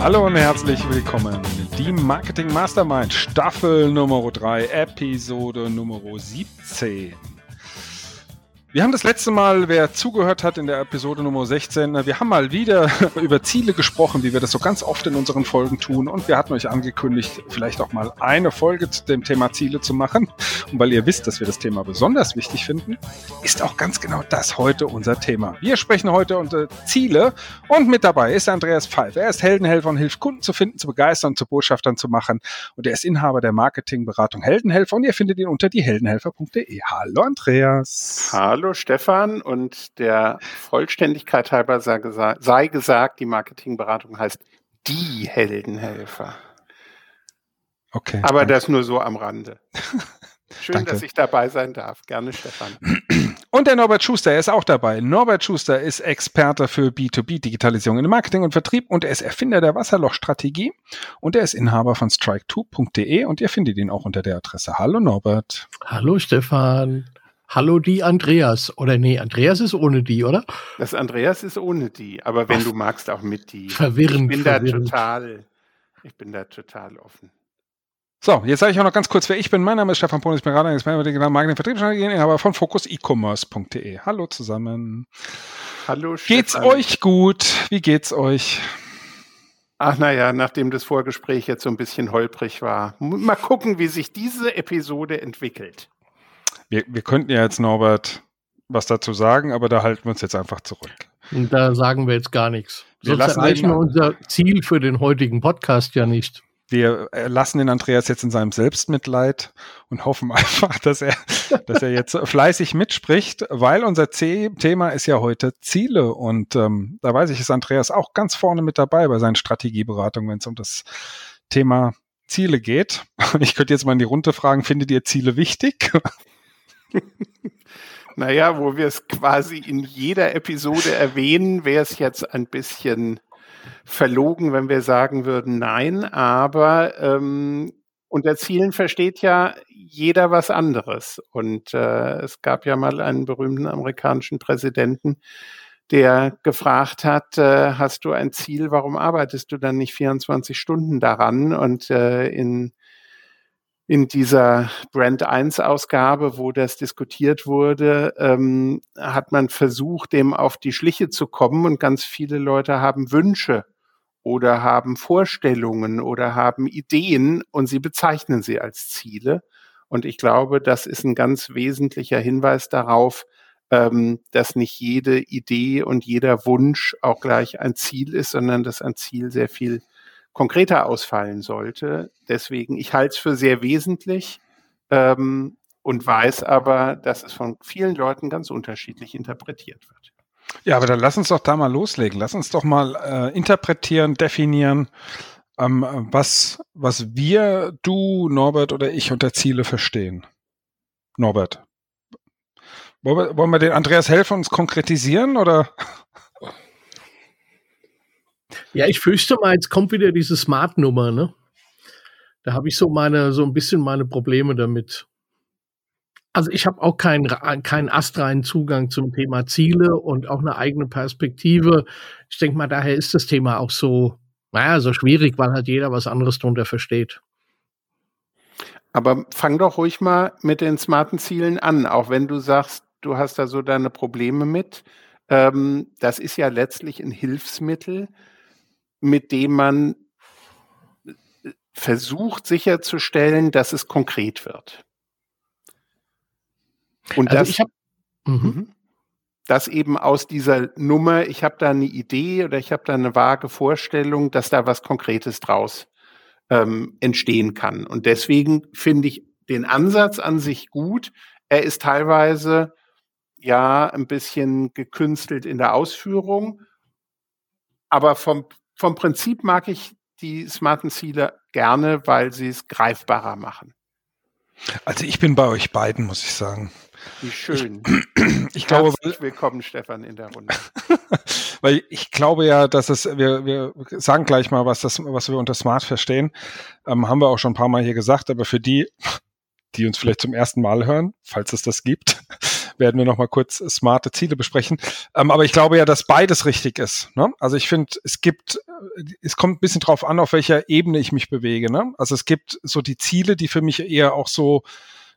Hallo und herzlich willkommen. Die Marketing Mastermind Staffel Nummer 3, Episode Nummer 17. Wir haben das letzte Mal, wer zugehört hat in der Episode Nummer 16, wir haben mal wieder über Ziele gesprochen, wie wir das so ganz oft in unseren Folgen tun. Und wir hatten euch angekündigt, vielleicht auch mal eine Folge zu dem Thema Ziele zu machen. Und weil ihr wisst, dass wir das Thema besonders wichtig finden, ist auch ganz genau das heute unser Thema. Wir sprechen heute unter Ziele und mit dabei ist Andreas Pfeif. Er ist Heldenhelfer und hilft Kunden zu finden, zu begeistern, zu Botschaftern zu machen. Und er ist Inhaber der Marketingberatung Heldenhelfer und ihr findet ihn unter dieheldenhelfer.de. Hallo Andreas. Hallo. Hallo Stefan und der Vollständigkeit halber sei, sei gesagt, die Marketingberatung heißt die Heldenhelfer. Okay. Aber danke. das nur so am Rande. Schön, danke. dass ich dabei sein darf. Gerne, Stefan. Und der Norbert Schuster, er ist auch dabei. Norbert Schuster ist Experte für B2B-Digitalisierung in Marketing und Vertrieb und er ist Erfinder der Wasserlochstrategie und er ist Inhaber von strike2.de und ihr findet ihn auch unter der Adresse. Hallo Norbert. Hallo Stefan. Hallo die Andreas. Oder nee, Andreas ist ohne die, oder? Das Andreas ist ohne die, aber wenn Ach, du magst, auch mit die. Verwirrend. Ich bin verwirrend. da total, ich bin da total offen. So, jetzt sage ich auch noch ganz kurz, wer ich bin. Mein Name ist Stefan Ponis, ich bin Radar, Experte digitalen Marketing, Vertriebsstrategien, aber von fokusecommerce.de. Hallo zusammen. Hallo Stefan. Geht's euch gut? Wie geht's euch? Ach naja, nachdem das Vorgespräch jetzt so ein bisschen holprig war. Mal gucken, wie sich diese Episode entwickelt. Wir, wir könnten ja jetzt, Norbert, was dazu sagen, aber da halten wir uns jetzt einfach zurück. Und da sagen wir jetzt gar nichts. Wir Sonst erreichen wir unser Ziel für den heutigen Podcast ja nicht. Wir lassen den Andreas jetzt in seinem Selbstmitleid und hoffen einfach, dass er, dass er jetzt fleißig mitspricht, weil unser Thema ist ja heute Ziele und ähm, da weiß ich, ist Andreas auch ganz vorne mit dabei bei seinen Strategieberatungen, wenn es um das Thema Ziele geht. Ich könnte jetzt mal in die Runde fragen, findet ihr Ziele wichtig? naja, wo wir es quasi in jeder Episode erwähnen, wäre es jetzt ein bisschen verlogen, wenn wir sagen würden, nein, aber ähm, unter Zielen versteht ja jeder was anderes. Und äh, es gab ja mal einen berühmten amerikanischen Präsidenten, der gefragt hat, äh, hast du ein Ziel, warum arbeitest du dann nicht 24 Stunden daran? Und äh, in in dieser Brand 1 Ausgabe, wo das diskutiert wurde, ähm, hat man versucht, dem auf die Schliche zu kommen und ganz viele Leute haben Wünsche oder haben Vorstellungen oder haben Ideen und sie bezeichnen sie als Ziele. Und ich glaube, das ist ein ganz wesentlicher Hinweis darauf, ähm, dass nicht jede Idee und jeder Wunsch auch gleich ein Ziel ist, sondern dass ein Ziel sehr viel konkreter ausfallen sollte. Deswegen, ich halte es für sehr wesentlich ähm, und weiß aber, dass es von vielen Leuten ganz unterschiedlich interpretiert wird. Ja, aber dann lass uns doch da mal loslegen. Lass uns doch mal äh, interpretieren, definieren, ähm, was, was wir, du, Norbert oder ich unter Ziele verstehen. Norbert. Wollen wir, den Andreas helfen, uns konkretisieren oder? Ja, ich fürchte mal, jetzt kommt wieder diese Smart-Nummer, ne? Da habe ich so meine, so ein bisschen meine Probleme damit. Also ich habe auch keinen keinen astreinen Zugang zum Thema Ziele und auch eine eigene Perspektive. Ich denke mal, daher ist das Thema auch so, naja, so schwierig, weil halt jeder was anderes darunter versteht. Aber fang doch ruhig mal mit den smarten Zielen an, auch wenn du sagst, du hast da so deine Probleme mit. Ähm, das ist ja letztlich ein Hilfsmittel, mit dem man äh, versucht sicherzustellen, dass es konkret wird. Und also das, ich hab, mhm. mhm. dass eben aus dieser Nummer, ich habe da eine Idee oder ich habe da eine vage Vorstellung, dass da was Konkretes draus ähm, entstehen kann. Und deswegen finde ich den Ansatz an sich gut. Er ist teilweise ja ein bisschen gekünstelt in der Ausführung, aber vom vom Prinzip mag ich die smarten Ziele gerne, weil sie es greifbarer machen. Also ich bin bei euch beiden, muss ich sagen. Wie schön. Ich, ich glaube, willkommen, Stefan, in der Runde. weil ich glaube ja, dass es, wir, wir sagen gleich mal, was das, was wir unter Smart verstehen. Ähm, haben wir auch schon ein paar Mal hier gesagt, aber für die, die uns vielleicht zum ersten Mal hören, falls es das gibt, werden wir noch mal kurz smarte Ziele besprechen. Ähm, aber ich glaube ja, dass beides richtig ist. Ne? Also ich finde, es gibt, es kommt ein bisschen drauf an, auf welcher Ebene ich mich bewege. Ne? Also es gibt so die Ziele, die für mich eher auch so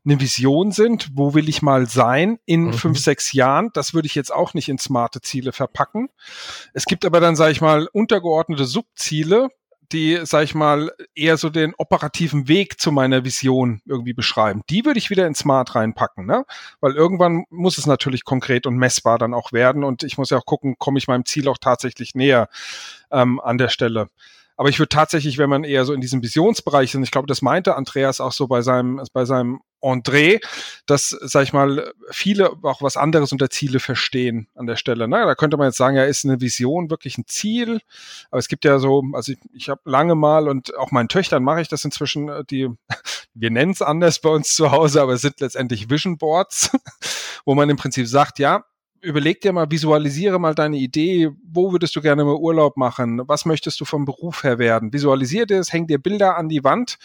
eine Vision sind, wo will ich mal sein in mhm. fünf, sechs Jahren. Das würde ich jetzt auch nicht in smarte Ziele verpacken. Es gibt aber dann, sage ich mal, untergeordnete Subziele, die, sag ich mal, eher so den operativen Weg zu meiner Vision irgendwie beschreiben. Die würde ich wieder in Smart reinpacken, ne? Weil irgendwann muss es natürlich konkret und messbar dann auch werden und ich muss ja auch gucken, komme ich meinem Ziel auch tatsächlich näher ähm, an der Stelle. Aber ich würde tatsächlich, wenn man eher so in diesem Visionsbereich ist, und ich glaube, das meinte Andreas auch so bei seinem, bei seinem André, dass, sag ich mal, viele auch was anderes unter Ziele verstehen an der Stelle. Ne? Da könnte man jetzt sagen, ja, ist eine Vision wirklich ein Ziel? Aber es gibt ja so, also ich, ich habe lange mal und auch meinen Töchtern mache ich das inzwischen, äh, die, wir nennen es anders bei uns zu Hause, aber es sind letztendlich Vision Boards, wo man im Prinzip sagt, ja, überleg dir mal, visualisiere mal deine Idee, wo würdest du gerne mal Urlaub machen, was möchtest du vom Beruf her werden, visualisier dir es, häng dir Bilder an die Wand,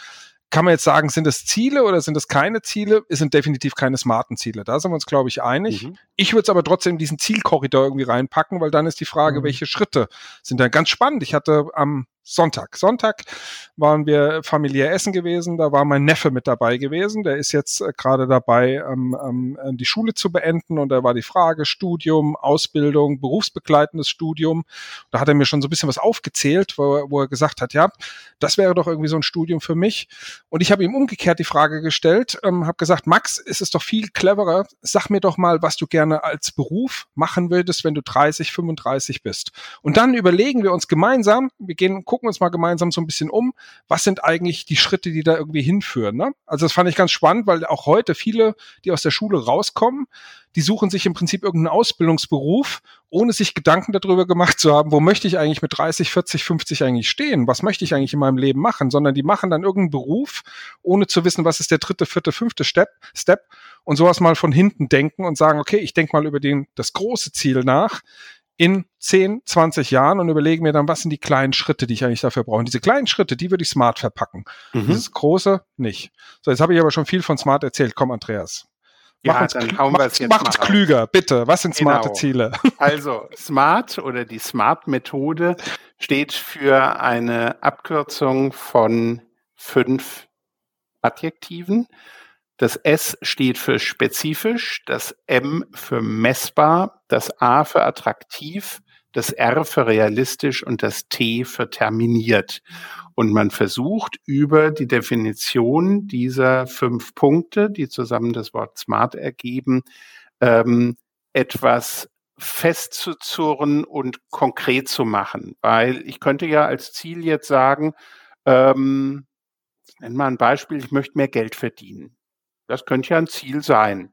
kann man jetzt sagen, sind es Ziele oder sind es keine Ziele? Es sind definitiv keine smarten Ziele. Da sind wir uns, glaube ich, einig. Mhm. Ich würde es aber trotzdem in diesen Zielkorridor irgendwie reinpacken, weil dann ist die Frage, mhm. welche Schritte sind dann ganz spannend. Ich hatte am Sonntag. Sonntag waren wir familiär essen gewesen. Da war mein Neffe mit dabei gewesen. Der ist jetzt äh, gerade dabei, ähm, ähm, die Schule zu beenden. Und da war die Frage Studium, Ausbildung, berufsbegleitendes Studium. Da hat er mir schon so ein bisschen was aufgezählt, wo, wo er gesagt hat, ja, das wäre doch irgendwie so ein Studium für mich. Und ich habe ihm umgekehrt die Frage gestellt, ähm, habe gesagt, Max, ist es doch viel cleverer. Sag mir doch mal, was du gerne als Beruf machen würdest, wenn du 30, 35 bist. Und dann überlegen wir uns gemeinsam, wir gehen gucken uns mal gemeinsam so ein bisschen um, was sind eigentlich die Schritte, die da irgendwie hinführen. Ne? Also das fand ich ganz spannend, weil auch heute viele, die aus der Schule rauskommen, die suchen sich im Prinzip irgendeinen Ausbildungsberuf, ohne sich Gedanken darüber gemacht zu haben, wo möchte ich eigentlich mit 30, 40, 50 eigentlich stehen? Was möchte ich eigentlich in meinem Leben machen? Sondern die machen dann irgendeinen Beruf, ohne zu wissen, was ist der dritte, vierte, fünfte Step, Step und sowas mal von hinten denken und sagen, okay, ich denke mal über den, das große Ziel nach in 10, 20 Jahren und überlege mir dann, was sind die kleinen Schritte, die ich eigentlich dafür brauche. Und diese kleinen Schritte, die würde ich smart verpacken. Mhm. Dieses große nicht. So, jetzt habe ich aber schon viel von smart erzählt. Komm, Andreas. Mach ja, uns, es jetzt Mach uns klüger, bitte. Was sind smarte genau. Ziele? Also, smart oder die Smart-Methode steht für eine Abkürzung von fünf Adjektiven. Das S steht für spezifisch, das M für messbar, das A für attraktiv, das R für realistisch und das T für terminiert. Und man versucht über die Definition dieser fünf Punkte, die zusammen das Wort smart ergeben, ähm, etwas festzuzurren und konkret zu machen. Weil ich könnte ja als Ziel jetzt sagen, ähm, nenn mal ein Beispiel, ich möchte mehr Geld verdienen. Das könnte ja ein Ziel sein.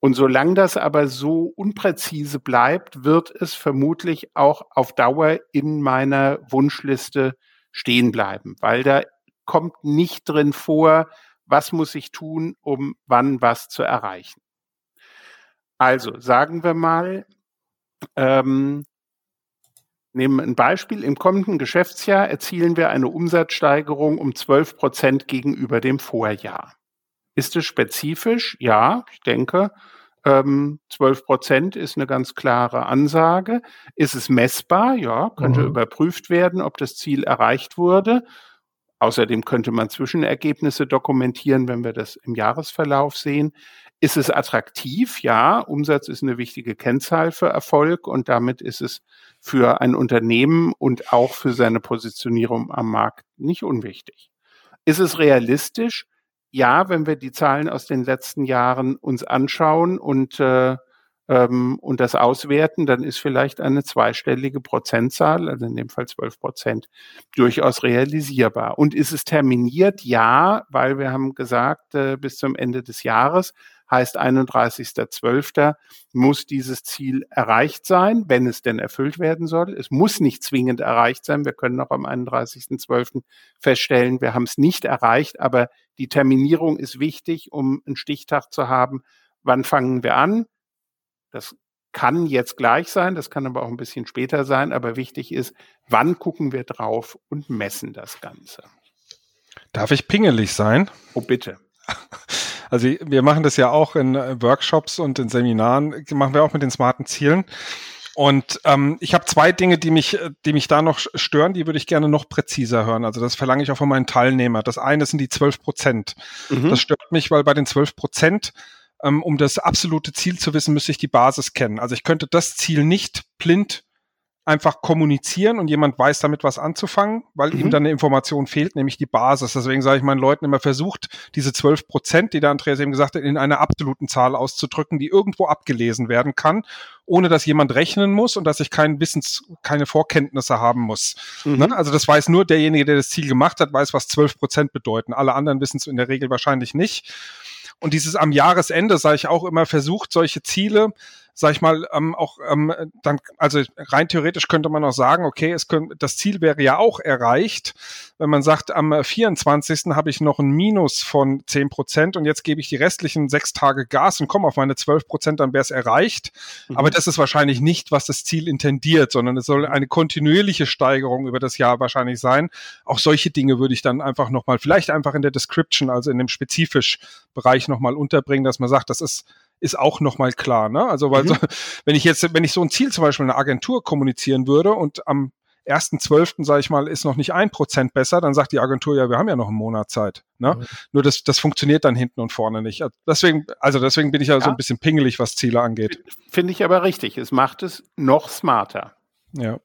Und solange das aber so unpräzise bleibt, wird es vermutlich auch auf Dauer in meiner Wunschliste stehen bleiben, weil da kommt nicht drin vor, was muss ich tun, um wann was zu erreichen. Also sagen wir mal, ähm, nehmen ein Beispiel, im kommenden Geschäftsjahr erzielen wir eine Umsatzsteigerung um 12 Prozent gegenüber dem Vorjahr. Ist es spezifisch? Ja, ich denke, ähm, 12 Prozent ist eine ganz klare Ansage. Ist es messbar? Ja, könnte mhm. überprüft werden, ob das Ziel erreicht wurde. Außerdem könnte man Zwischenergebnisse dokumentieren, wenn wir das im Jahresverlauf sehen. Ist es attraktiv? Ja, Umsatz ist eine wichtige Kennzahl für Erfolg und damit ist es für ein Unternehmen und auch für seine Positionierung am Markt nicht unwichtig. Ist es realistisch? Ja, wenn wir die Zahlen aus den letzten Jahren uns anschauen und, äh, ähm, und das auswerten, dann ist vielleicht eine zweistellige Prozentzahl, also in dem Fall 12 Prozent, durchaus realisierbar. Und ist es terminiert? Ja, weil wir haben gesagt, äh, bis zum Ende des Jahres heißt 31.12. muss dieses Ziel erreicht sein, wenn es denn erfüllt werden soll. Es muss nicht zwingend erreicht sein. Wir können noch am 31.12. feststellen, wir haben es nicht erreicht, aber die Terminierung ist wichtig, um einen Stichtag zu haben. Wann fangen wir an? Das kann jetzt gleich sein, das kann aber auch ein bisschen später sein, aber wichtig ist, wann gucken wir drauf und messen das Ganze. Darf ich pingelig sein? Oh, bitte. Also wir machen das ja auch in äh, Workshops und in Seminaren, machen wir auch mit den smarten Zielen. Und ähm, ich habe zwei Dinge, die mich, die mich da noch stören, die würde ich gerne noch präziser hören. Also das verlange ich auch von meinen Teilnehmern. Das eine sind die 12 Prozent. Mhm. Das stört mich, weil bei den 12 Prozent ähm, um das absolute Ziel zu wissen, müsste ich die Basis kennen. Also ich könnte das Ziel nicht blind einfach kommunizieren und jemand weiß damit was anzufangen, weil mhm. ihm dann eine Information fehlt, nämlich die Basis. Deswegen sage ich meinen Leuten immer, versucht diese 12 Prozent, die der Andreas eben gesagt hat, in einer absoluten Zahl auszudrücken, die irgendwo abgelesen werden kann, ohne dass jemand rechnen muss und dass ich kein Wissens, keine Vorkenntnisse haben muss. Mhm. Ne? Also das weiß nur derjenige, der das Ziel gemacht hat, weiß, was 12 Prozent bedeuten. Alle anderen wissen es in der Regel wahrscheinlich nicht. Und dieses am Jahresende, sage ich auch immer, versucht solche Ziele, sag ich mal, ähm, auch ähm, dann, also rein theoretisch könnte man auch sagen, okay, es könnte, das Ziel wäre ja auch erreicht, wenn man sagt, am 24. habe ich noch ein Minus von 10 Prozent und jetzt gebe ich die restlichen sechs Tage Gas und komme auf meine 12 Prozent, dann wäre es erreicht. Mhm. Aber das ist wahrscheinlich nicht, was das Ziel intendiert, sondern es soll eine kontinuierliche Steigerung über das Jahr wahrscheinlich sein. Auch solche Dinge würde ich dann einfach nochmal, vielleicht einfach in der Description, also in dem spezifisch Bereich nochmal unterbringen, dass man sagt, das ist ist auch nochmal klar. Ne? Also weil mhm. so, wenn ich jetzt, wenn ich so ein Ziel zum Beispiel in einer Agentur kommunizieren würde und am ersten zwölften, sage ich mal, ist noch nicht ein Prozent besser, dann sagt die Agentur, ja, wir haben ja noch einen Monat Zeit. Ne? Mhm. Nur das, das funktioniert dann hinten und vorne nicht. Also deswegen, also deswegen bin ich ja, ja. so ein bisschen pingelig, was Ziele angeht. Finde ich aber richtig. Es macht es noch smarter. Ja.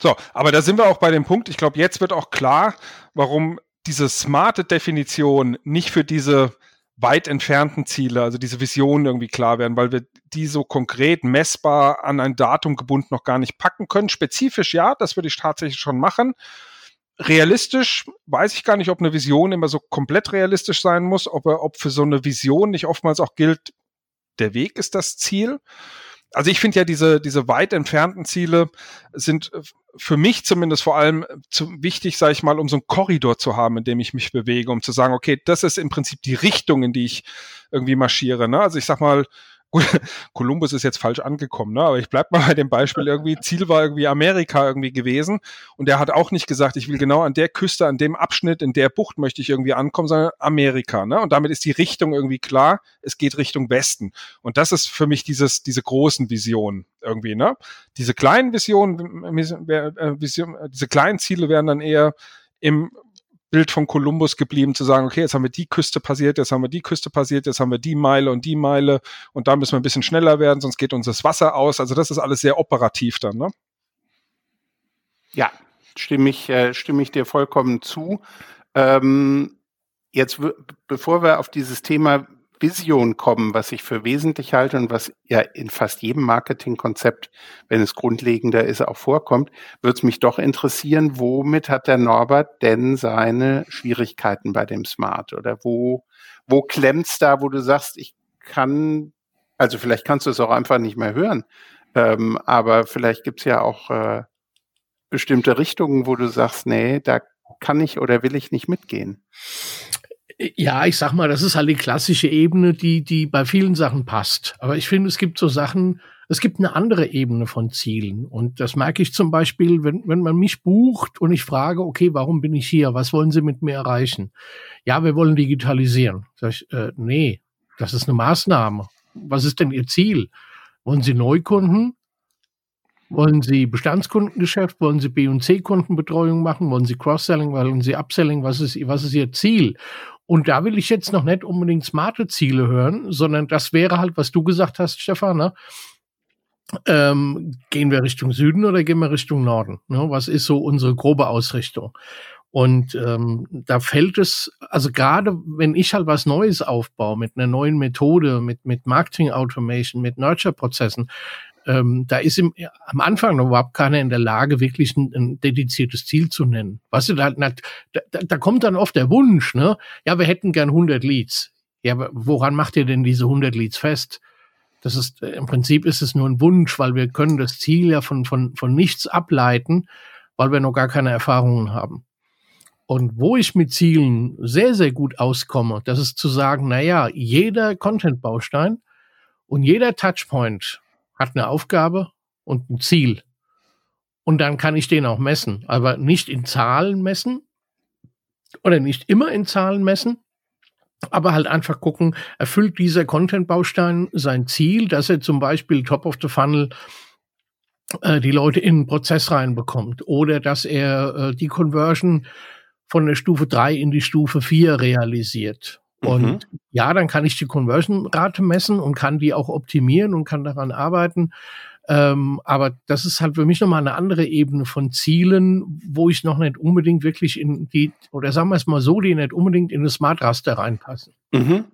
So, aber da sind wir auch bei dem Punkt. Ich glaube, jetzt wird auch klar, warum diese smarte Definition nicht für diese weit entfernten Ziele, also diese Visionen irgendwie klar werden, weil wir die so konkret messbar an ein Datum gebunden noch gar nicht packen können. Spezifisch ja, das würde ich tatsächlich schon machen. Realistisch weiß ich gar nicht, ob eine Vision immer so komplett realistisch sein muss, ob, ob für so eine Vision nicht oftmals auch gilt, der Weg ist das Ziel also ich finde ja diese, diese weit entfernten Ziele sind äh, für mich zumindest vor allem äh, zu, wichtig, sage ich mal, um so einen Korridor zu haben, in dem ich mich bewege, um zu sagen, okay, das ist im Prinzip die Richtung, in die ich irgendwie marschiere. Ne? Also ich sag mal, Gut, Kolumbus ist jetzt falsch angekommen, ne? aber ich bleib mal bei dem Beispiel irgendwie, Ziel war irgendwie Amerika irgendwie gewesen und er hat auch nicht gesagt, ich will genau an der Küste, an dem Abschnitt, in der Bucht möchte ich irgendwie ankommen, sondern Amerika. Ne? Und damit ist die Richtung irgendwie klar, es geht Richtung Westen. Und das ist für mich dieses, diese großen Visionen irgendwie. Ne? Diese kleinen Visionen, äh, Vision, diese kleinen Ziele werden dann eher im Bild von Kolumbus geblieben, zu sagen, okay, jetzt haben wir die Küste passiert, jetzt haben wir die Küste passiert, jetzt haben wir die Meile und die Meile und da müssen wir ein bisschen schneller werden, sonst geht uns das Wasser aus. Also das ist alles sehr operativ dann, ne? Ja, stimme ich, äh, stimme ich dir vollkommen zu. Ähm, jetzt, bevor wir auf dieses Thema Vision kommen, was ich für wesentlich halte und was ja in fast jedem Marketingkonzept, wenn es grundlegender ist, auch vorkommt, würde es mich doch interessieren, womit hat der Norbert denn seine Schwierigkeiten bei dem Smart? Oder wo, wo klemmt's da, wo du sagst, ich kann, also vielleicht kannst du es auch einfach nicht mehr hören, ähm, aber vielleicht gibt's ja auch äh, bestimmte Richtungen, wo du sagst, nee, da kann ich oder will ich nicht mitgehen. Ja, ich sag mal, das ist halt die klassische Ebene, die, die bei vielen Sachen passt. Aber ich finde, es gibt so Sachen, es gibt eine andere Ebene von Zielen. Und das merke ich zum Beispiel, wenn, wenn man mich bucht und ich frage, okay, warum bin ich hier? Was wollen Sie mit mir erreichen? Ja, wir wollen digitalisieren. Sag ich, äh, nee, das ist eine Maßnahme. Was ist denn Ihr Ziel? Wollen Sie Neukunden? Wollen Sie Bestandskundengeschäft? Wollen Sie B- und C-Kundenbetreuung machen? Wollen Sie Cross-Selling? Wollen Sie Upselling? Was ist, was ist Ihr Ziel? Und da will ich jetzt noch nicht unbedingt smarte Ziele hören, sondern das wäre halt, was du gesagt hast, Stefan, ne? Ähm, gehen wir Richtung Süden oder gehen wir Richtung Norden? Ne? Was ist so unsere grobe Ausrichtung? Und ähm, da fällt es, also gerade wenn ich halt was Neues aufbaue mit einer neuen Methode, mit, mit Marketing Automation, mit Nurture-Prozessen, ähm, da ist im, am Anfang noch überhaupt keiner in der Lage, wirklich ein, ein dediziertes Ziel zu nennen. Weißt du, da, da, da kommt dann oft der Wunsch, ne? Ja, wir hätten gern 100 Leads. Ja, aber woran macht ihr denn diese 100 Leads fest? Das ist, äh, im Prinzip ist es nur ein Wunsch, weil wir können das Ziel ja von, von, von nichts ableiten, weil wir noch gar keine Erfahrungen haben. Und wo ich mit Zielen sehr, sehr gut auskomme, das ist zu sagen, na ja, jeder Content-Baustein und jeder Touchpoint hat eine Aufgabe und ein Ziel. Und dann kann ich den auch messen, aber nicht in Zahlen messen oder nicht immer in Zahlen messen, aber halt einfach gucken, erfüllt dieser Content-Baustein sein Ziel, dass er zum Beispiel Top of the Funnel äh, die Leute in den Prozess reinbekommt oder dass er äh, die Conversion von der Stufe 3 in die Stufe 4 realisiert. Und mhm. ja, dann kann ich die Conversion-Rate messen und kann die auch optimieren und kann daran arbeiten. Ähm, aber das ist halt für mich nochmal eine andere Ebene von Zielen, wo ich noch nicht unbedingt wirklich in die, oder sagen wir es mal so, die nicht unbedingt in das Smart Raster reinpassen. Mhm.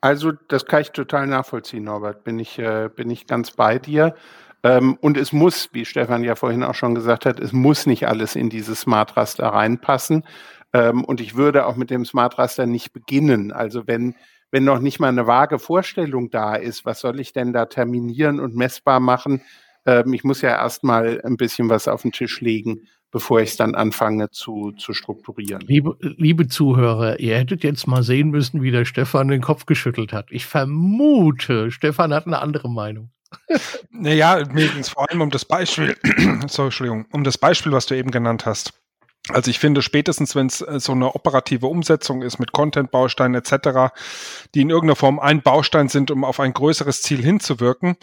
Also, das kann ich total nachvollziehen, Norbert. Bin ich, äh, bin ich ganz bei dir. Ähm, und es muss, wie Stefan ja vorhin auch schon gesagt hat, es muss nicht alles in dieses Smart Raster reinpassen. Ähm, und ich würde auch mit dem Smart Raster nicht beginnen. Also wenn wenn noch nicht mal eine vage Vorstellung da ist, was soll ich denn da terminieren und messbar machen? Ähm, ich muss ja erstmal ein bisschen was auf den Tisch legen, bevor ich es dann anfange zu, zu strukturieren. Liebe, liebe Zuhörer, ihr hättet jetzt mal sehen müssen, wie der Stefan den Kopf geschüttelt hat. Ich vermute, Stefan hat eine andere Meinung. naja, mir ging es vor allem um das Beispiel, sorry, Entschuldigung, um das Beispiel, was du eben genannt hast. Also ich finde, spätestens wenn es äh, so eine operative Umsetzung ist mit Content-Bausteinen etc., die in irgendeiner Form ein Baustein sind, um auf ein größeres Ziel hinzuwirken,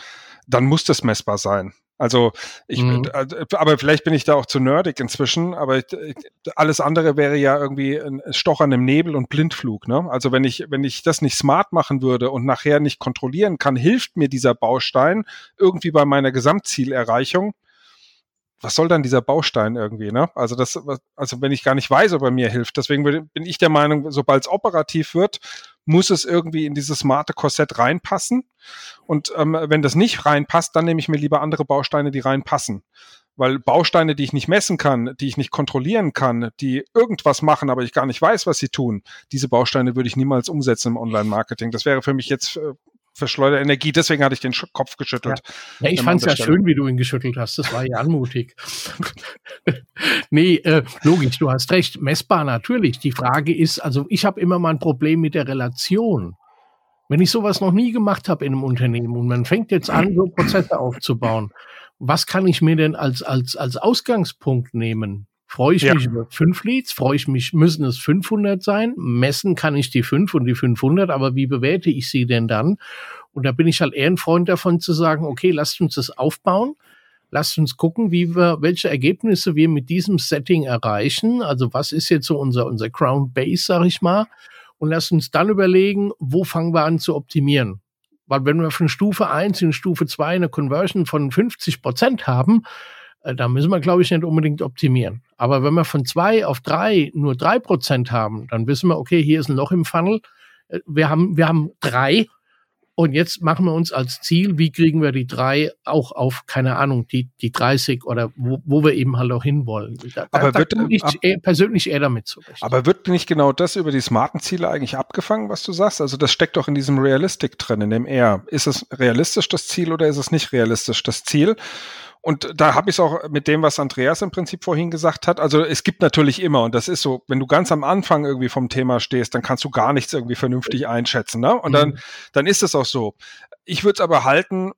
dann muss das messbar sein. Also ich, mhm. Äh, aber vielleicht bin ich da auch zu nerdig inzwischen, aber ich, alles andere wäre ja irgendwie ein Stochern im Nebel und Blindflug. Ne? Also wenn ich, wenn ich das nicht smart machen würde und nachher nicht kontrollieren kann, hilft mir dieser Baustein irgendwie bei meiner Gesamtzielerreichung, was soll dann dieser Baustein irgendwie, ne? Also das, also wenn ich gar nicht weiß, ob er mir hilft. Deswegen bin ich der Meinung, sobald es operativ wird, muss es irgendwie in dieses smarte Korsett reinpassen. Und ähm, wenn das nicht reinpasst, dann nehme ich mir lieber andere Bausteine, die reinpassen. Weil Bausteine, die ich nicht messen kann, die ich nicht kontrollieren kann, die irgendwas machen, aber ich gar nicht weiß, was sie tun, diese Bausteine würde ich niemals umsetzen im Online-Marketing. Das wäre für mich jetzt verschleuderte Energie. Deswegen hatte ich den Kopf geschüttelt. Ja, ja ich fand es ja schön, wie du ihn geschüttelt hast. Das war ja anmutig. nee, äh, logisch, du hast recht. Messbar natürlich. Die Frage ist, also ich habe immer mal ein Problem mit der Relation. Wenn ich sowas noch nie gemacht habe in einem Unternehmen und man fängt jetzt an, so Prozesse aufzubauen, was kann ich mir denn als, als, als Ausgangspunkt nehmen? Freue ich ja. mich über fünf Leads? Freue ich mich, müssen es 500 sein? Messen kann ich die fünf und die 500, aber wie bewerte ich sie denn dann? Und da bin ich halt eher ein Freund davon zu sagen, okay, lasst uns das aufbauen. Lasst uns gucken, wie wir, welche Ergebnisse wir mit diesem Setting erreichen. Also was ist jetzt so unser, unser Crown Base, sag ich mal. Und lasst uns dann überlegen, wo fangen wir an zu optimieren. Weil wenn wir von Stufe 1 in Stufe 2 eine Conversion von 50 Prozent haben, da müssen wir, glaube ich, nicht unbedingt optimieren. Aber wenn wir von zwei auf drei nur drei Prozent haben, dann wissen wir, okay, hier ist ein Loch im Funnel. Äh, wir haben, wir haben drei. Und jetzt machen wir uns als Ziel, wie kriegen wir die drei auch auf, keine Ahnung, die, die 30 oder wo, wo wir eben halt auch hinwollen. Da, aber da, wird, ich ab, eher, persönlich eher damit zurecht. Aber wird nicht genau das über die smarten Ziele eigentlich abgefangen, was du sagst? Also das steckt doch in diesem Realistic drin, in dem R. Ist es realistisch das Ziel oder ist es nicht realistisch das Ziel? Und da habe ich es auch mit dem, was Andreas im Prinzip vorhin gesagt hat. Also es gibt natürlich immer, und das ist so, wenn du ganz am Anfang irgendwie vom Thema stehst, dann kannst du gar nichts irgendwie vernünftig einschätzen. Ne? Und mhm. dann, dann ist es auch so. Ich würde es aber halten,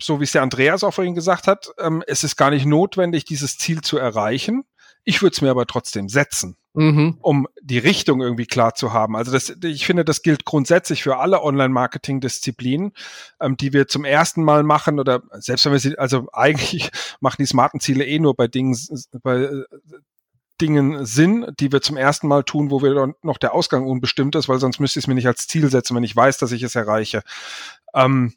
so wie es der Andreas auch vorhin gesagt hat, ähm, es ist gar nicht notwendig, dieses Ziel zu erreichen. Ich würde es mir aber trotzdem setzen mhm. um die Richtung irgendwie klar zu haben. Also das, ich finde, das gilt grundsätzlich für alle Online-Marketing-Disziplinen, ähm, die wir zum ersten Mal machen oder selbst wenn wir sie, also eigentlich machen die smarten Ziele eh nur bei Dingen, bei äh, Dingen Sinn, die wir zum ersten Mal tun, wo wir noch der Ausgang unbestimmt ist, weil sonst müsste ich es mir nicht als Ziel setzen, wenn ich weiß, dass ich es erreiche. Ähm,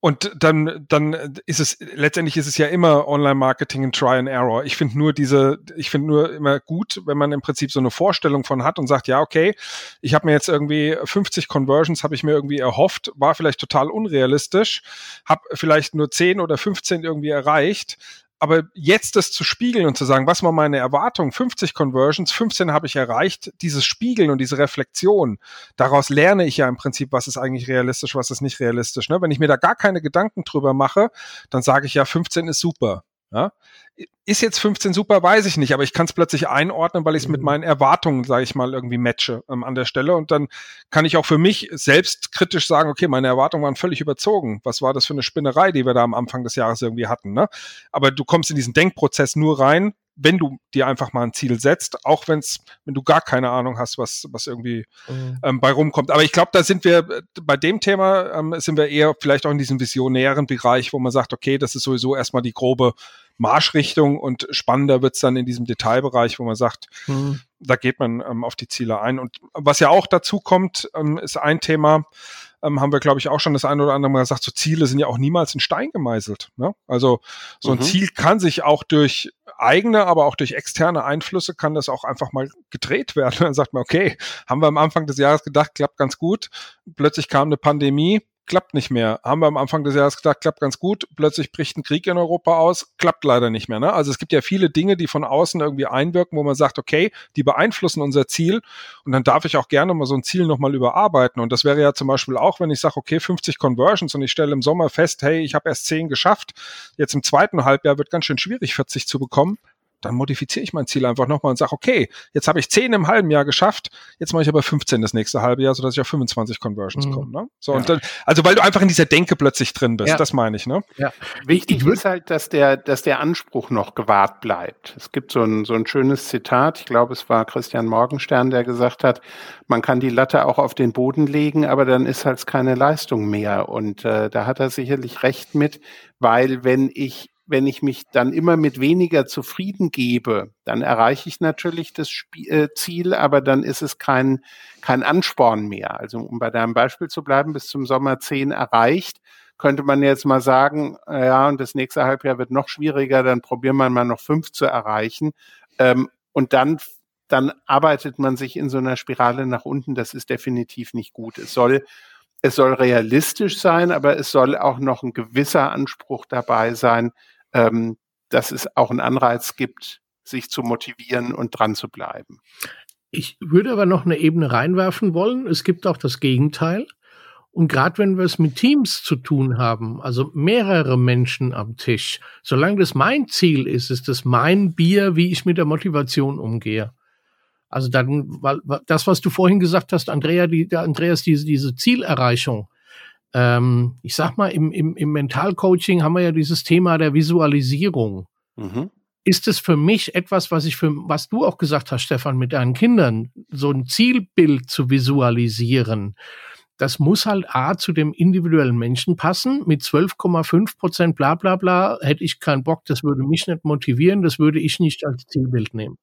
und dann, dann ist es, letztendlich ist es ja immer Online-Marketing and Try and Error. Ich finde nur diese, ich finde nur immer gut, wenn man im Prinzip so eine Vorstellung von hat und sagt, ja, okay, ich habe mir jetzt irgendwie 50 Conversions, habe ich mir irgendwie erhofft, war vielleicht total unrealistisch, habe vielleicht nur 10 oder 15 irgendwie erreicht, aber jetzt das zu spiegeln und zu sagen, was war meine Erwartung? 50 Conversions, 15 habe ich erreicht. Dieses Spiegeln und diese Reflexion, daraus lerne ich ja im Prinzip, was ist eigentlich realistisch, was ist nicht realistisch. Ne? Wenn ich mir da gar keine Gedanken drüber mache, dann sage ich ja, 15 ist super. Ja? Ist jetzt 15 super, weiß ich nicht, aber ich kann es plötzlich einordnen, weil ich es mit mhm. meinen Erwartungen, sage ich mal, irgendwie matche ähm, an der Stelle. Und dann kann ich auch für mich selbst kritisch sagen, okay, meine Erwartungen waren völlig überzogen. Was war das für eine Spinnerei, die wir da am Anfang des Jahres irgendwie hatten? Ne? Aber du kommst in diesen Denkprozess nur rein, wenn du dir einfach mal ein Ziel setzt, auch wenn's, wenn du gar keine Ahnung hast, was, was irgendwie mhm. ähm, bei rumkommt. Aber ich glaube, da sind wir äh, bei dem Thema ähm, sind wir eher vielleicht auch in diesem visionären Bereich, wo man sagt, okay, das ist sowieso erstmal die grobe Marschrichtung und spannender wird's dann in diesem Detailbereich, wo man sagt, mhm. da geht man ähm, auf die Ziele ein. Und was ja auch dazu kommt, ähm, ist ein Thema, ähm, haben wir, glaube ich, auch schon das eine oder andere Mal gesagt, so Ziele sind ja auch niemals in Stein gemeißelt. Ne? Also so ein mhm. Ziel kann sich auch durch eigene, aber auch durch externe Einflüsse kann das auch einfach mal gedreht werden. Dann sagt man, okay, haben wir am Anfang des Jahres gedacht, klappt ganz gut. Plötzlich kam eine Pandemie, klappt nicht mehr. Haben wir am Anfang des Jahres gedacht, klappt ganz gut. Plötzlich bricht ein Krieg in Europa aus, klappt leider nicht mehr. Ne? Also es gibt ja viele Dinge, die von außen irgendwie einwirken, wo man sagt, okay, die beeinflussen unser Ziel. Und dann darf ich auch gerne mal so ein Ziel nochmal überarbeiten. Und das wäre ja zum Beispiel auch, wenn ich sage, okay, 50 Conversions und ich stelle im Sommer fest, hey, ich habe erst 10 geschafft. Jetzt im zweiten Halbjahr wird ganz schön schwierig, 40 zu bekommen dann modifiziere ich mein Ziel einfach nochmal und sage, okay, jetzt habe ich 10 im halben Jahr geschafft, jetzt mache ich aber 15 das nächste halbe Jahr, sodass ich auf 25 Conversions mhm. komme. Ne? So, ja. und dann, also weil du einfach in dieser Denke plötzlich drin bist, ja. das meine ich. Ne? Ja. Wichtig ist halt, dass der, dass der Anspruch noch gewahrt bleibt. Es gibt so ein, so ein schönes Zitat, ich glaube, es war Christian Morgenstern, der gesagt hat, man kann die Latte auch auf den Boden legen, aber dann ist halt keine Leistung mehr. Und äh, da hat er sicherlich recht mit, weil wenn ich wenn ich mich dann immer mit weniger zufrieden gebe, dann erreiche ich natürlich das Spiel, äh, Ziel, aber dann ist es kein, kein Ansporn mehr. Also um bei deinem Beispiel zu bleiben, bis zum Sommer 10 erreicht, könnte man jetzt mal sagen, ja, und das nächste Halbjahr wird noch schwieriger, dann probieren wir mal noch fünf zu erreichen. Ähm, und dann, dann arbeitet man sich in so einer Spirale nach unten. Das ist definitiv nicht gut. Es soll es soll realistisch sein, aber es soll auch noch ein gewisser Anspruch dabei sein, ähm, dass es auch einen Anreiz gibt, sich zu motivieren und dran zu bleiben. Ich würde aber noch eine Ebene reinwerfen wollen. Es gibt auch das Gegenteil. Und gerade wenn wir es mit Teams zu tun haben, also mehrere Menschen am Tisch, solange das mein Ziel ist, ist das mein Bier, wie ich mit der Motivation umgehe. Also dann, weil das, was du vorhin gesagt hast, Andrea, die, Andreas, diese, diese Zielerreichung, ähm, ich sag mal, im, im, im Mentalcoaching haben wir ja dieses Thema der Visualisierung. Mhm. Ist es für mich etwas, was ich für, was du auch gesagt hast, Stefan, mit deinen Kindern, so ein Zielbild zu visualisieren? Das muss halt A zu dem individuellen Menschen passen. Mit 12,5 Prozent bla bla bla hätte ich keinen Bock, das würde mich nicht motivieren, das würde ich nicht als Zielbild nehmen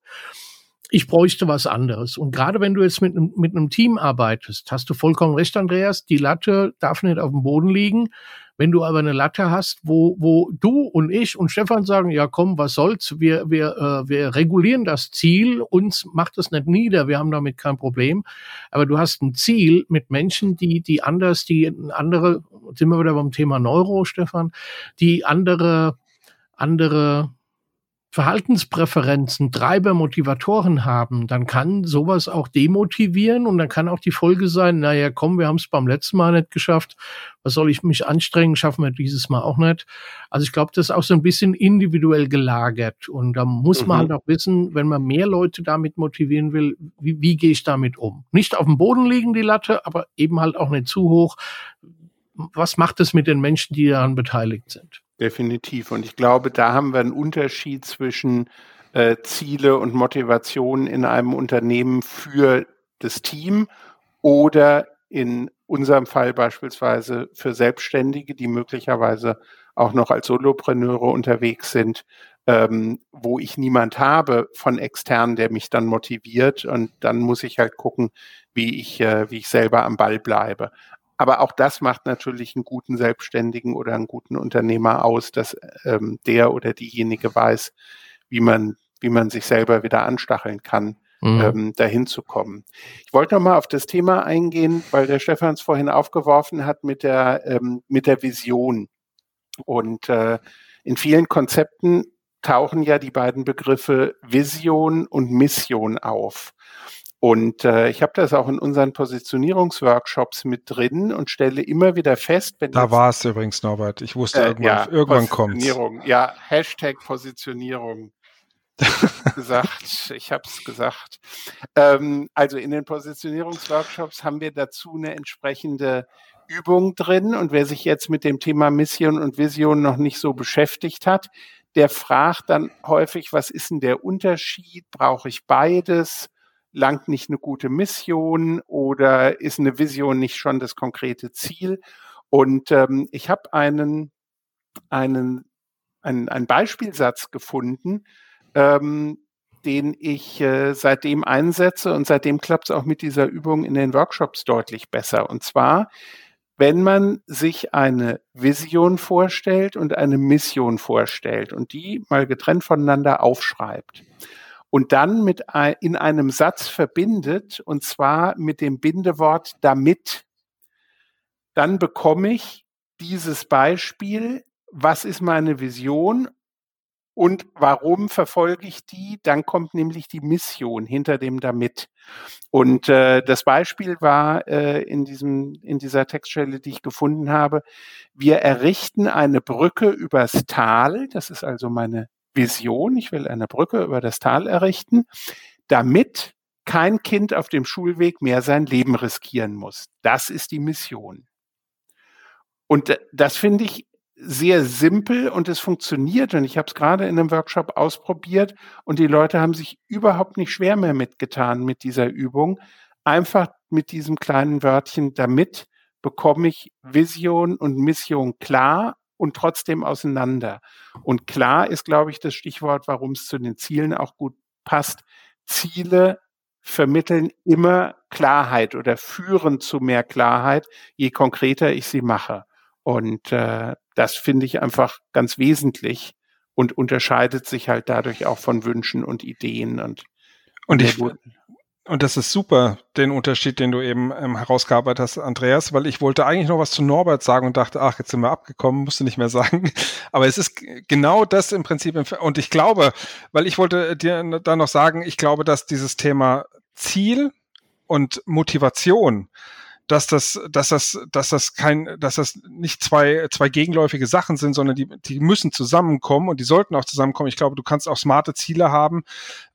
ich bräuchte was anderes. Und gerade wenn du jetzt mit, einem mit einem Team arbeitest, hast du vollkommen recht, Andreas, die Latte darf nicht auf dem Boden liegen. Wenn du aber eine Latte hast, wo, wo du und ich und Stefan sagen, ja komm, was soll's, wir, wir, äh, wir regulieren das Ziel, uns macht das nicht nieder, wir haben damit kein Problem. Aber du hast ein Ziel mit Menschen, die, die anders, die andere, sind wir wieder beim Thema Neuro, Stefan, die andere, andere Verhaltenspräferenzen, Treiber, Motivatoren haben, dann kann sowas auch demotivieren und dann kann auch die Folge sein, naja, komm, wir haben es beim letzten Mal nicht geschafft, was soll ich mich anstrengen, schaffen wir dieses Mal auch nicht. Also ich glaube, das ist auch so ein bisschen individuell gelagert und da muss mhm. man halt auch wissen, wenn man mehr Leute damit motivieren will, wie, wie gehe ich damit um? Nicht auf dem Boden liegen die Latte, aber eben halt auch nicht zu hoch. Was macht es mit den Menschen, die daran beteiligt sind? Definitiv. Und ich glaube, da haben wir einen Unterschied zwischen äh, Ziele und Motivation in einem Unternehmen für das Team oder in unserem Fall beispielsweise für Selbstständige, die möglicherweise auch noch als Solopreneure unterwegs sind, ähm, wo ich niemand habe von extern, der mich dann motiviert. Und dann muss ich halt gucken, wie ich, äh, wie ich selber am Ball bleibe. Aber auch das macht natürlich einen guten Selbstständigen oder einen guten Unternehmer aus, dass ähm, der oder diejenige weiß, wie man, wie man sich selber wieder anstacheln kann, mhm. ähm, dahin zu kommen. Ich wollte nochmal auf das Thema eingehen, weil der Stefan es vorhin aufgeworfen hat mit der, ähm, mit der Vision. Und äh, in vielen Konzepten tauchen ja die beiden Begriffe Vision und Mission auf. Und äh, ich habe das auch in unseren Positionierungsworkshops mit drin und stelle immer wieder fest, wenn da war es übrigens Norbert. Ich wusste äh, irgendwann, ja, irgendwann kommt. Ja, Hashtag Positionierung. gesagt, ich habe es gesagt. Ähm, also in den Positionierungsworkshops haben wir dazu eine entsprechende Übung drin und wer sich jetzt mit dem Thema Mission und Vision noch nicht so beschäftigt hat, der fragt dann häufig, was ist denn der Unterschied? Brauche ich beides? Langt nicht eine gute Mission oder ist eine Vision nicht schon das konkrete Ziel? Und ähm, ich habe einen, einen, einen, einen Beispielsatz gefunden, ähm, den ich äh, seitdem einsetze und seitdem klappt es auch mit dieser Übung in den Workshops deutlich besser. Und zwar, wenn man sich eine Vision vorstellt und eine Mission vorstellt und die mal getrennt voneinander aufschreibt und dann mit in einem Satz verbindet und zwar mit dem Bindewort damit, dann bekomme ich dieses Beispiel, was ist meine Vision und warum verfolge ich die? Dann kommt nämlich die Mission hinter dem damit. Und äh, das Beispiel war äh, in diesem in dieser Textstelle, die ich gefunden habe, wir errichten eine Brücke übers Tal. Das ist also meine Vision. Ich will eine Brücke über das Tal errichten, damit kein Kind auf dem Schulweg mehr sein Leben riskieren muss. Das ist die Mission. Und das finde ich sehr simpel und es funktioniert. Und ich habe es gerade in einem Workshop ausprobiert und die Leute haben sich überhaupt nicht schwer mehr mitgetan mit dieser Übung. Einfach mit diesem kleinen Wörtchen damit bekomme ich Vision und Mission klar und trotzdem auseinander. Und klar ist, glaube ich, das Stichwort, warum es zu den Zielen auch gut passt. Ziele vermitteln immer Klarheit oder führen zu mehr Klarheit, je konkreter ich sie mache. Und äh, das finde ich einfach ganz wesentlich und unterscheidet sich halt dadurch auch von Wünschen und Ideen und und ich und das ist super, den Unterschied, den du eben ähm, herausgearbeitet hast, Andreas, weil ich wollte eigentlich noch was zu Norbert sagen und dachte, ach, jetzt sind wir abgekommen, musst du nicht mehr sagen. Aber es ist genau das im Prinzip. Und ich glaube, weil ich wollte dir da noch sagen, ich glaube, dass dieses Thema Ziel und Motivation, dass das, dass das, dass das kein, dass das nicht zwei, zwei gegenläufige Sachen sind, sondern die, die müssen zusammenkommen und die sollten auch zusammenkommen. Ich glaube, du kannst auch smarte Ziele haben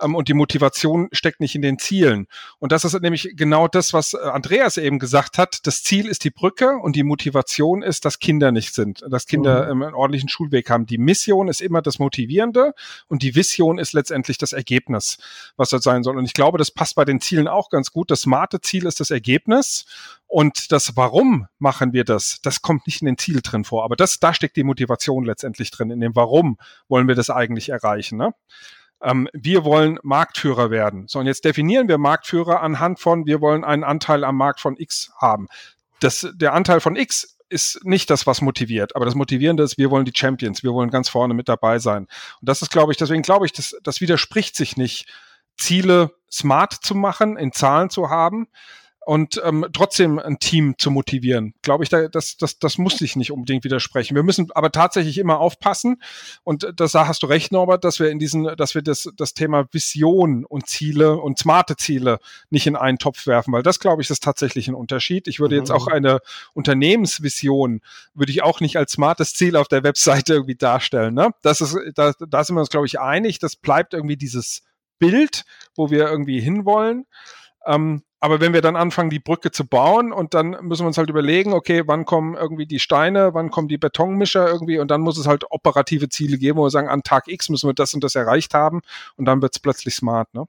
ähm, und die Motivation steckt nicht in den Zielen. Und das ist nämlich genau das, was Andreas eben gesagt hat. Das Ziel ist die Brücke und die Motivation ist, dass Kinder nicht sind, dass Kinder mhm. einen ordentlichen Schulweg haben. Die Mission ist immer das Motivierende und die Vision ist letztendlich das Ergebnis, was das sein soll. Und ich glaube, das passt bei den Zielen auch ganz gut. Das smarte Ziel ist das Ergebnis und das Warum machen wir das, das kommt nicht in den Ziel drin vor. Aber das, da steckt die Motivation letztendlich drin. In dem Warum wollen wir das eigentlich erreichen. Ne? Ähm, wir wollen Marktführer werden. So, und jetzt definieren wir Marktführer anhand von, wir wollen einen Anteil am Markt von X haben. Das, der Anteil von X ist nicht das, was motiviert. Aber das Motivierende ist, wir wollen die Champions, wir wollen ganz vorne mit dabei sein. Und das ist, glaube ich, deswegen glaube ich, das, das widerspricht sich nicht, Ziele smart zu machen, in Zahlen zu haben, und ähm, trotzdem ein Team zu motivieren. Glaube ich, da, das, das, das muss sich nicht unbedingt widersprechen. Wir müssen aber tatsächlich immer aufpassen und das da hast du recht, Norbert, dass wir in diesen, dass wir das, das Thema Vision und Ziele und smarte Ziele nicht in einen Topf werfen, weil das, glaube ich, ist tatsächlich ein Unterschied. Ich würde mhm. jetzt auch eine Unternehmensvision würde ich auch nicht als smartes Ziel auf der Webseite irgendwie darstellen. Ne? Das ist, da, da sind wir uns, glaube ich, einig. Das bleibt irgendwie dieses Bild, wo wir irgendwie hinwollen. Ähm, aber wenn wir dann anfangen, die Brücke zu bauen und dann müssen wir uns halt überlegen, okay, wann kommen irgendwie die Steine, wann kommen die Betonmischer irgendwie und dann muss es halt operative Ziele geben, wo wir sagen, an Tag X müssen wir das und das erreicht haben und dann wird es plötzlich smart, ne?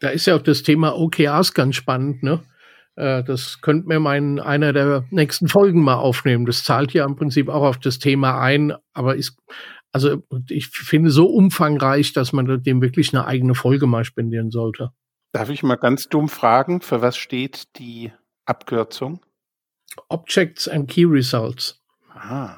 Da ist ja auch das Thema OKRs ganz spannend, ne? Äh, das könnte mir mein, einer der nächsten Folgen mal aufnehmen. Das zahlt ja im Prinzip auch auf das Thema ein, aber ist, also ich finde so umfangreich, dass man dem wirklich eine eigene Folge mal spendieren sollte. Darf ich mal ganz dumm fragen, für was steht die Abkürzung? Objects and Key Results. Ah,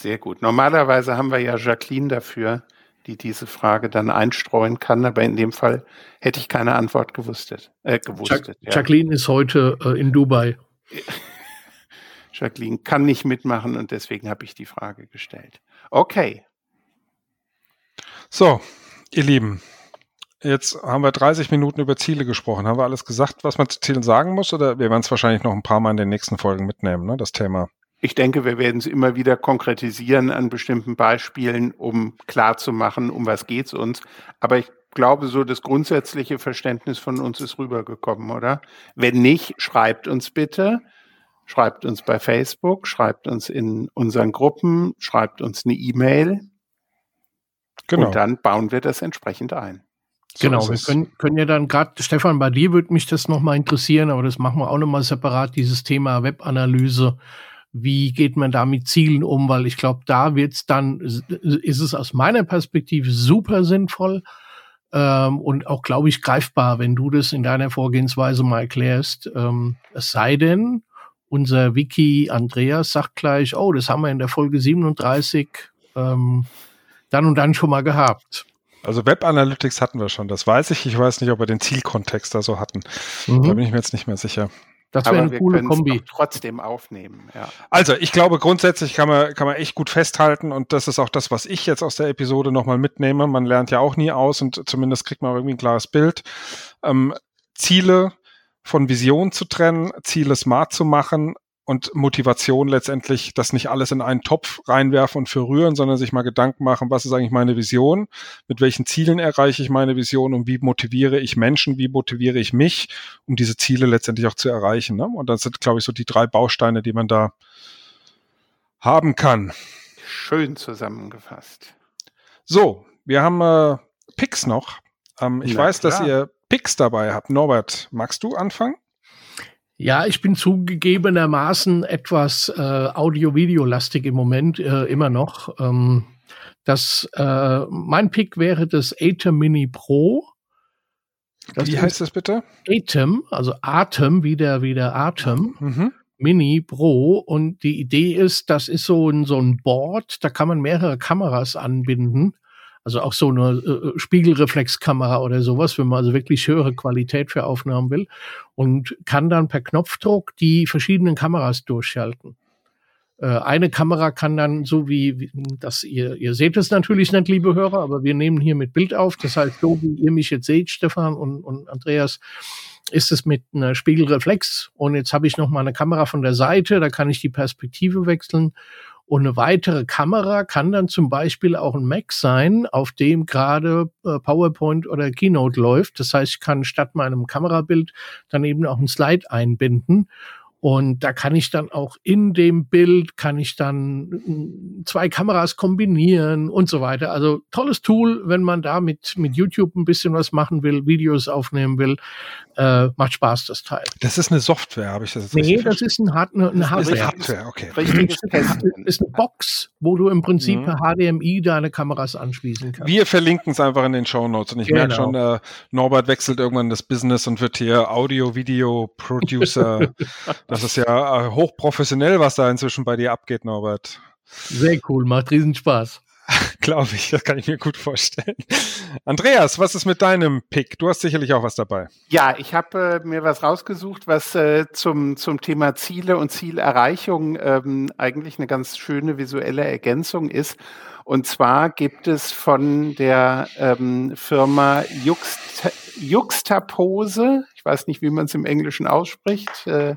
sehr gut. Normalerweise haben wir ja Jacqueline dafür, die diese Frage dann einstreuen kann, aber in dem Fall hätte ich keine Antwort gewusstet. Äh, gewusstet ja. Jacqueline ist heute äh, in Dubai. Jacqueline kann nicht mitmachen und deswegen habe ich die Frage gestellt. Okay. So, ihr Lieben, jetzt haben wir 30 Minuten über Ziele gesprochen. Haben wir alles gesagt, was man zu Zielen sagen muss? Oder wir werden es wahrscheinlich noch ein paar Mal in den nächsten Folgen mitnehmen, ne, das Thema? Ich denke, wir werden es immer wieder konkretisieren an bestimmten Beispielen, um klarzumachen, um was geht es uns. Aber ich glaube, so das grundsätzliche Verständnis von uns ist rübergekommen, oder? Wenn nicht, schreibt uns bitte. Schreibt uns bei Facebook, schreibt uns in unseren Gruppen, schreibt uns eine E-Mail. Genau. Und dann bauen wir das entsprechend ein. So genau, wir können, können ja dann gerade, Stefan, bei dir würde mich das nochmal interessieren, aber das machen wir auch nochmal separat, dieses Thema Webanalyse. Wie geht man da mit Zielen um? Weil ich glaube, da wird es dann, ist es aus meiner Perspektive super sinnvoll ähm, und auch, glaube ich, greifbar, wenn du das in deiner Vorgehensweise mal erklärst. Ähm, es sei denn, unser Wiki Andreas sagt gleich, oh, das haben wir in der Folge 37 ähm, dann und dann schon mal gehabt. Also Web Analytics hatten wir schon, das weiß ich. Ich weiß nicht, ob wir den Zielkontext da so hatten. Mhm. Da bin ich mir jetzt nicht mehr sicher. Das wäre eine coole Kombi. trotzdem aufnehmen. Ja. Also, ich glaube, grundsätzlich kann man, kann man echt gut festhalten und das ist auch das, was ich jetzt aus der Episode nochmal mitnehme. Man lernt ja auch nie aus und zumindest kriegt man irgendwie ein klares Bild. Ähm, Ziele von Vision zu trennen, Ziele smart zu machen und Motivation letztendlich, das nicht alles in einen Topf reinwerfen und verrühren, sondern sich mal Gedanken machen, was ist eigentlich meine Vision, mit welchen Zielen erreiche ich meine Vision und wie motiviere ich Menschen, wie motiviere ich mich, um diese Ziele letztendlich auch zu erreichen. Ne? Und das sind, glaube ich, so die drei Bausteine, die man da haben kann. Schön zusammengefasst. So, wir haben äh, Picks noch. Ähm, ich Na weiß, klar. dass ihr Picks dabei habt. Norbert, magst du anfangen? Ja, ich bin zugegebenermaßen etwas äh, Audio-Video-lastig im Moment, äh, immer noch. Ähm, das, äh, mein Pick wäre das Atem Mini Pro. Das Wie heißt das bitte? Atem, also Atem, wie der, wie der Atem. Mhm. Mini Pro und die Idee ist, das ist so ein, so ein Board, da kann man mehrere Kameras anbinden also auch so eine äh, äh, Spiegelreflexkamera oder sowas, wenn man also wirklich höhere Qualität für Aufnahmen will und kann dann per Knopfdruck die verschiedenen Kameras durchschalten. Äh, eine Kamera kann dann so wie, wie das ihr, ihr seht es natürlich nicht, liebe Hörer, aber wir nehmen hier mit Bild auf. Das heißt, so wie ihr mich jetzt seht, Stefan und, und Andreas, ist es mit einer Spiegelreflex. Und jetzt habe ich noch mal eine Kamera von der Seite, da kann ich die Perspektive wechseln und eine weitere Kamera kann dann zum Beispiel auch ein Mac sein, auf dem gerade äh, PowerPoint oder Keynote läuft. Das heißt, ich kann statt meinem Kamerabild dann eben auch ein Slide einbinden. Und da kann ich dann auch in dem Bild, kann ich dann mm, zwei Kameras kombinieren und so weiter. Also tolles Tool, wenn man da mit, mit YouTube ein bisschen was machen will, Videos aufnehmen will. Äh, macht Spaß, das Teil. Das ist eine Software, habe ich das jetzt Nee, das ist ein Hard eine, eine Hardware. Hardware, okay. Richtiges ist eine Box, wo du im Prinzip mhm. per HDMI deine Kameras anschließen kannst. Wir verlinken es einfach in den Show Notes. Und ich genau. merke schon, äh, Norbert wechselt irgendwann das Business und wird hier Audio-Video-Producer. Das ist ja äh, hochprofessionell, was da inzwischen bei dir abgeht, Norbert. Sehr cool, macht riesen Spaß. Glaube ich, das kann ich mir gut vorstellen. Andreas, was ist mit deinem Pick? Du hast sicherlich auch was dabei. Ja, ich habe äh, mir was rausgesucht, was äh, zum, zum Thema Ziele und Zielerreichung ähm, eigentlich eine ganz schöne visuelle Ergänzung ist. Und zwar gibt es von der ähm, Firma Juxt, Juxtapose, ich weiß nicht, wie man es im Englischen ausspricht, äh,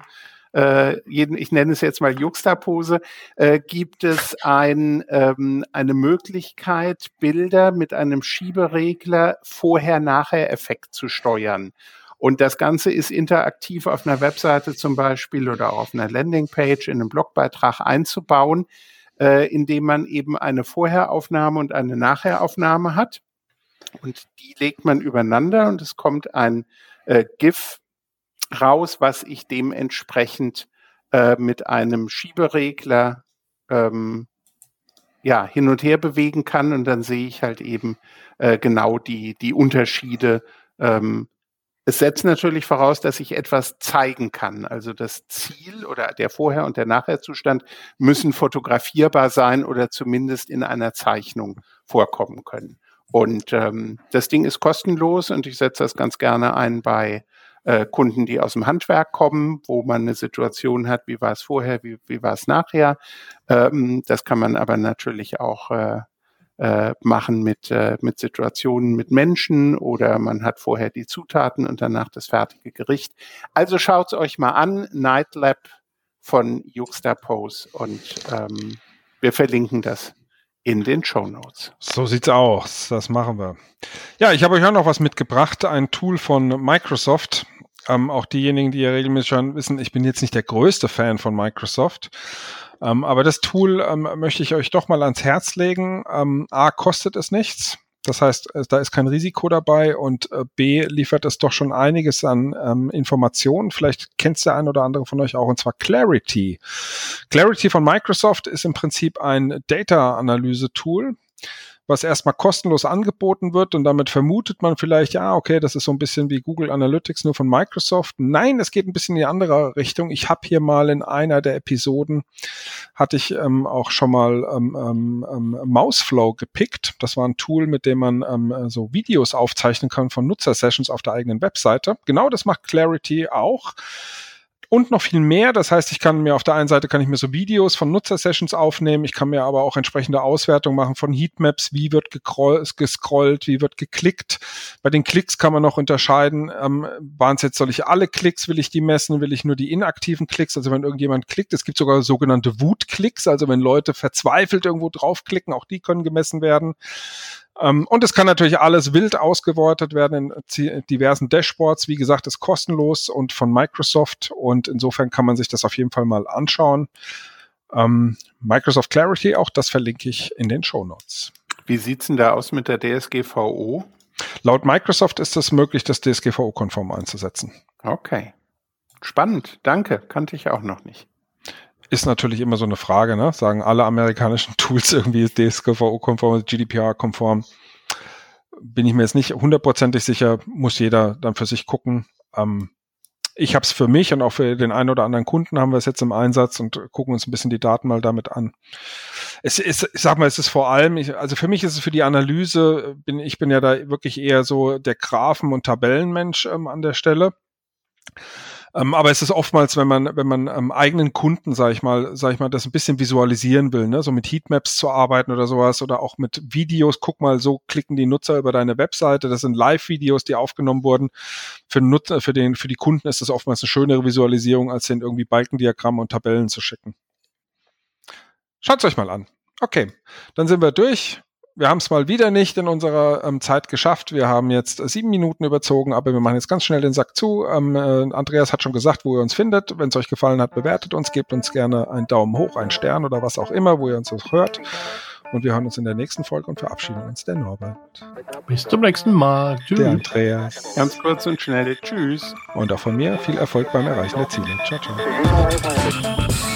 äh, jeden, ich nenne es jetzt mal Juxtapose, äh, gibt es ein, ähm, eine Möglichkeit, Bilder mit einem Schieberegler Vorher-Nachher-Effekt zu steuern. Und das Ganze ist interaktiv auf einer Webseite zum Beispiel oder auch auf einer Landingpage in einem Blogbeitrag einzubauen, äh, indem man eben eine Vorheraufnahme und eine Nachheraufnahme hat. Und die legt man übereinander und es kommt ein äh, GIF raus, was ich dementsprechend äh, mit einem Schieberegler ähm, ja, hin und her bewegen kann und dann sehe ich halt eben äh, genau die, die Unterschiede. Ähm, es setzt natürlich voraus, dass ich etwas zeigen kann. Also das Ziel oder der Vorher- und der Nachherzustand müssen fotografierbar sein oder zumindest in einer Zeichnung vorkommen können. Und ähm, das Ding ist kostenlos und ich setze das ganz gerne ein bei äh, Kunden, die aus dem Handwerk kommen, wo man eine Situation hat, wie war es vorher, wie, wie war es nachher. Ähm, das kann man aber natürlich auch äh, äh, machen mit, äh, mit Situationen mit Menschen oder man hat vorher die Zutaten und danach das fertige Gericht. Also schaut es euch mal an, Night Lab von Juxtapose und ähm, wir verlinken das in den Show Notes. So sieht's aus. Das machen wir. Ja, ich habe euch auch noch was mitgebracht. Ein Tool von Microsoft. Ähm, auch diejenigen, die ja regelmäßig schon wissen, ich bin jetzt nicht der größte Fan von Microsoft. Ähm, aber das Tool ähm, möchte ich euch doch mal ans Herz legen. Ähm, A, kostet es nichts. Das heißt, äh, da ist kein Risiko dabei und äh, B liefert es doch schon einiges an ähm, Informationen. Vielleicht kennt der ein oder andere von euch auch, und zwar Clarity. Clarity von Microsoft ist im Prinzip ein Data-Analyse-Tool was erstmal kostenlos angeboten wird und damit vermutet man vielleicht, ja, okay, das ist so ein bisschen wie Google Analytics nur von Microsoft. Nein, es geht ein bisschen in die andere Richtung. Ich habe hier mal in einer der Episoden, hatte ich ähm, auch schon mal ähm, ähm, ähm, Mouseflow gepickt. Das war ein Tool, mit dem man ähm, so Videos aufzeichnen kann von Nutzersessions auf der eigenen Webseite. Genau das macht Clarity auch und noch viel mehr. Das heißt, ich kann mir auf der einen Seite kann ich mir so Videos von Nutzersessions aufnehmen. Ich kann mir aber auch entsprechende Auswertung machen von Heatmaps. Wie wird gescrollt? Wie wird geklickt? Bei den Klicks kann man noch unterscheiden. Ähm, waren es jetzt, soll ich alle Klicks? Will ich die messen? Will ich nur die inaktiven Klicks? Also wenn irgendjemand klickt, es gibt sogar sogenannte Wutklicks. Also wenn Leute verzweifelt irgendwo draufklicken, auch die können gemessen werden. Ähm, und es kann natürlich alles wild ausgewortet werden in diversen Dashboards. Wie gesagt, ist kostenlos und von Microsoft und insofern kann man sich das auf jeden Fall mal anschauen. Ähm, Microsoft Clarity, auch das verlinke ich in den Show Notes. Wie sieht's denn da aus mit der DSGVO? Laut Microsoft ist es möglich, das DSGVO-konform einzusetzen. Okay. Spannend, danke. Kannte ich auch noch nicht ist natürlich immer so eine Frage, ne? Sagen alle amerikanischen Tools irgendwie DSGVO-konform, GDPR-konform. Bin ich mir jetzt nicht hundertprozentig sicher, muss jeder dann für sich gucken. Ähm, ich habe es für mich und auch für den einen oder anderen Kunden haben wir es jetzt im Einsatz und gucken uns ein bisschen die Daten mal damit an. Es ist, ich sag mal, es ist vor allem, ich, also für mich ist es für die Analyse, bin, ich bin ja da wirklich eher so der Graphen- und Tabellenmensch ähm, an der Stelle. Ähm, aber es ist oftmals, wenn man, wenn man ähm, eigenen Kunden, sage ich mal, sage ich mal, das ein bisschen visualisieren will, ne, so mit Heatmaps zu arbeiten oder sowas oder auch mit Videos. Guck mal, so klicken die Nutzer über deine Webseite. Das sind Live-Videos, die aufgenommen wurden. Für Nutzer, für den, für die Kunden ist das oftmals eine schönere Visualisierung, als den irgendwie Balkendiagramme und Tabellen zu schicken. Schaut's euch mal an. Okay, dann sind wir durch wir haben es mal wieder nicht in unserer ähm, Zeit geschafft. Wir haben jetzt äh, sieben Minuten überzogen, aber wir machen jetzt ganz schnell den Sack zu. Ähm, äh, Andreas hat schon gesagt, wo ihr uns findet. Wenn es euch gefallen hat, bewertet uns, gebt uns gerne einen Daumen hoch, einen Stern oder was auch immer, wo ihr uns hört. Und wir hören uns in der nächsten Folge und verabschieden uns. Der Norbert. Bis zum nächsten Mal. Tschüss. Der Andreas. Ganz kurz und schnell. Tschüss. Und auch von mir viel Erfolg beim Erreichen der Ziele. Ciao, ciao.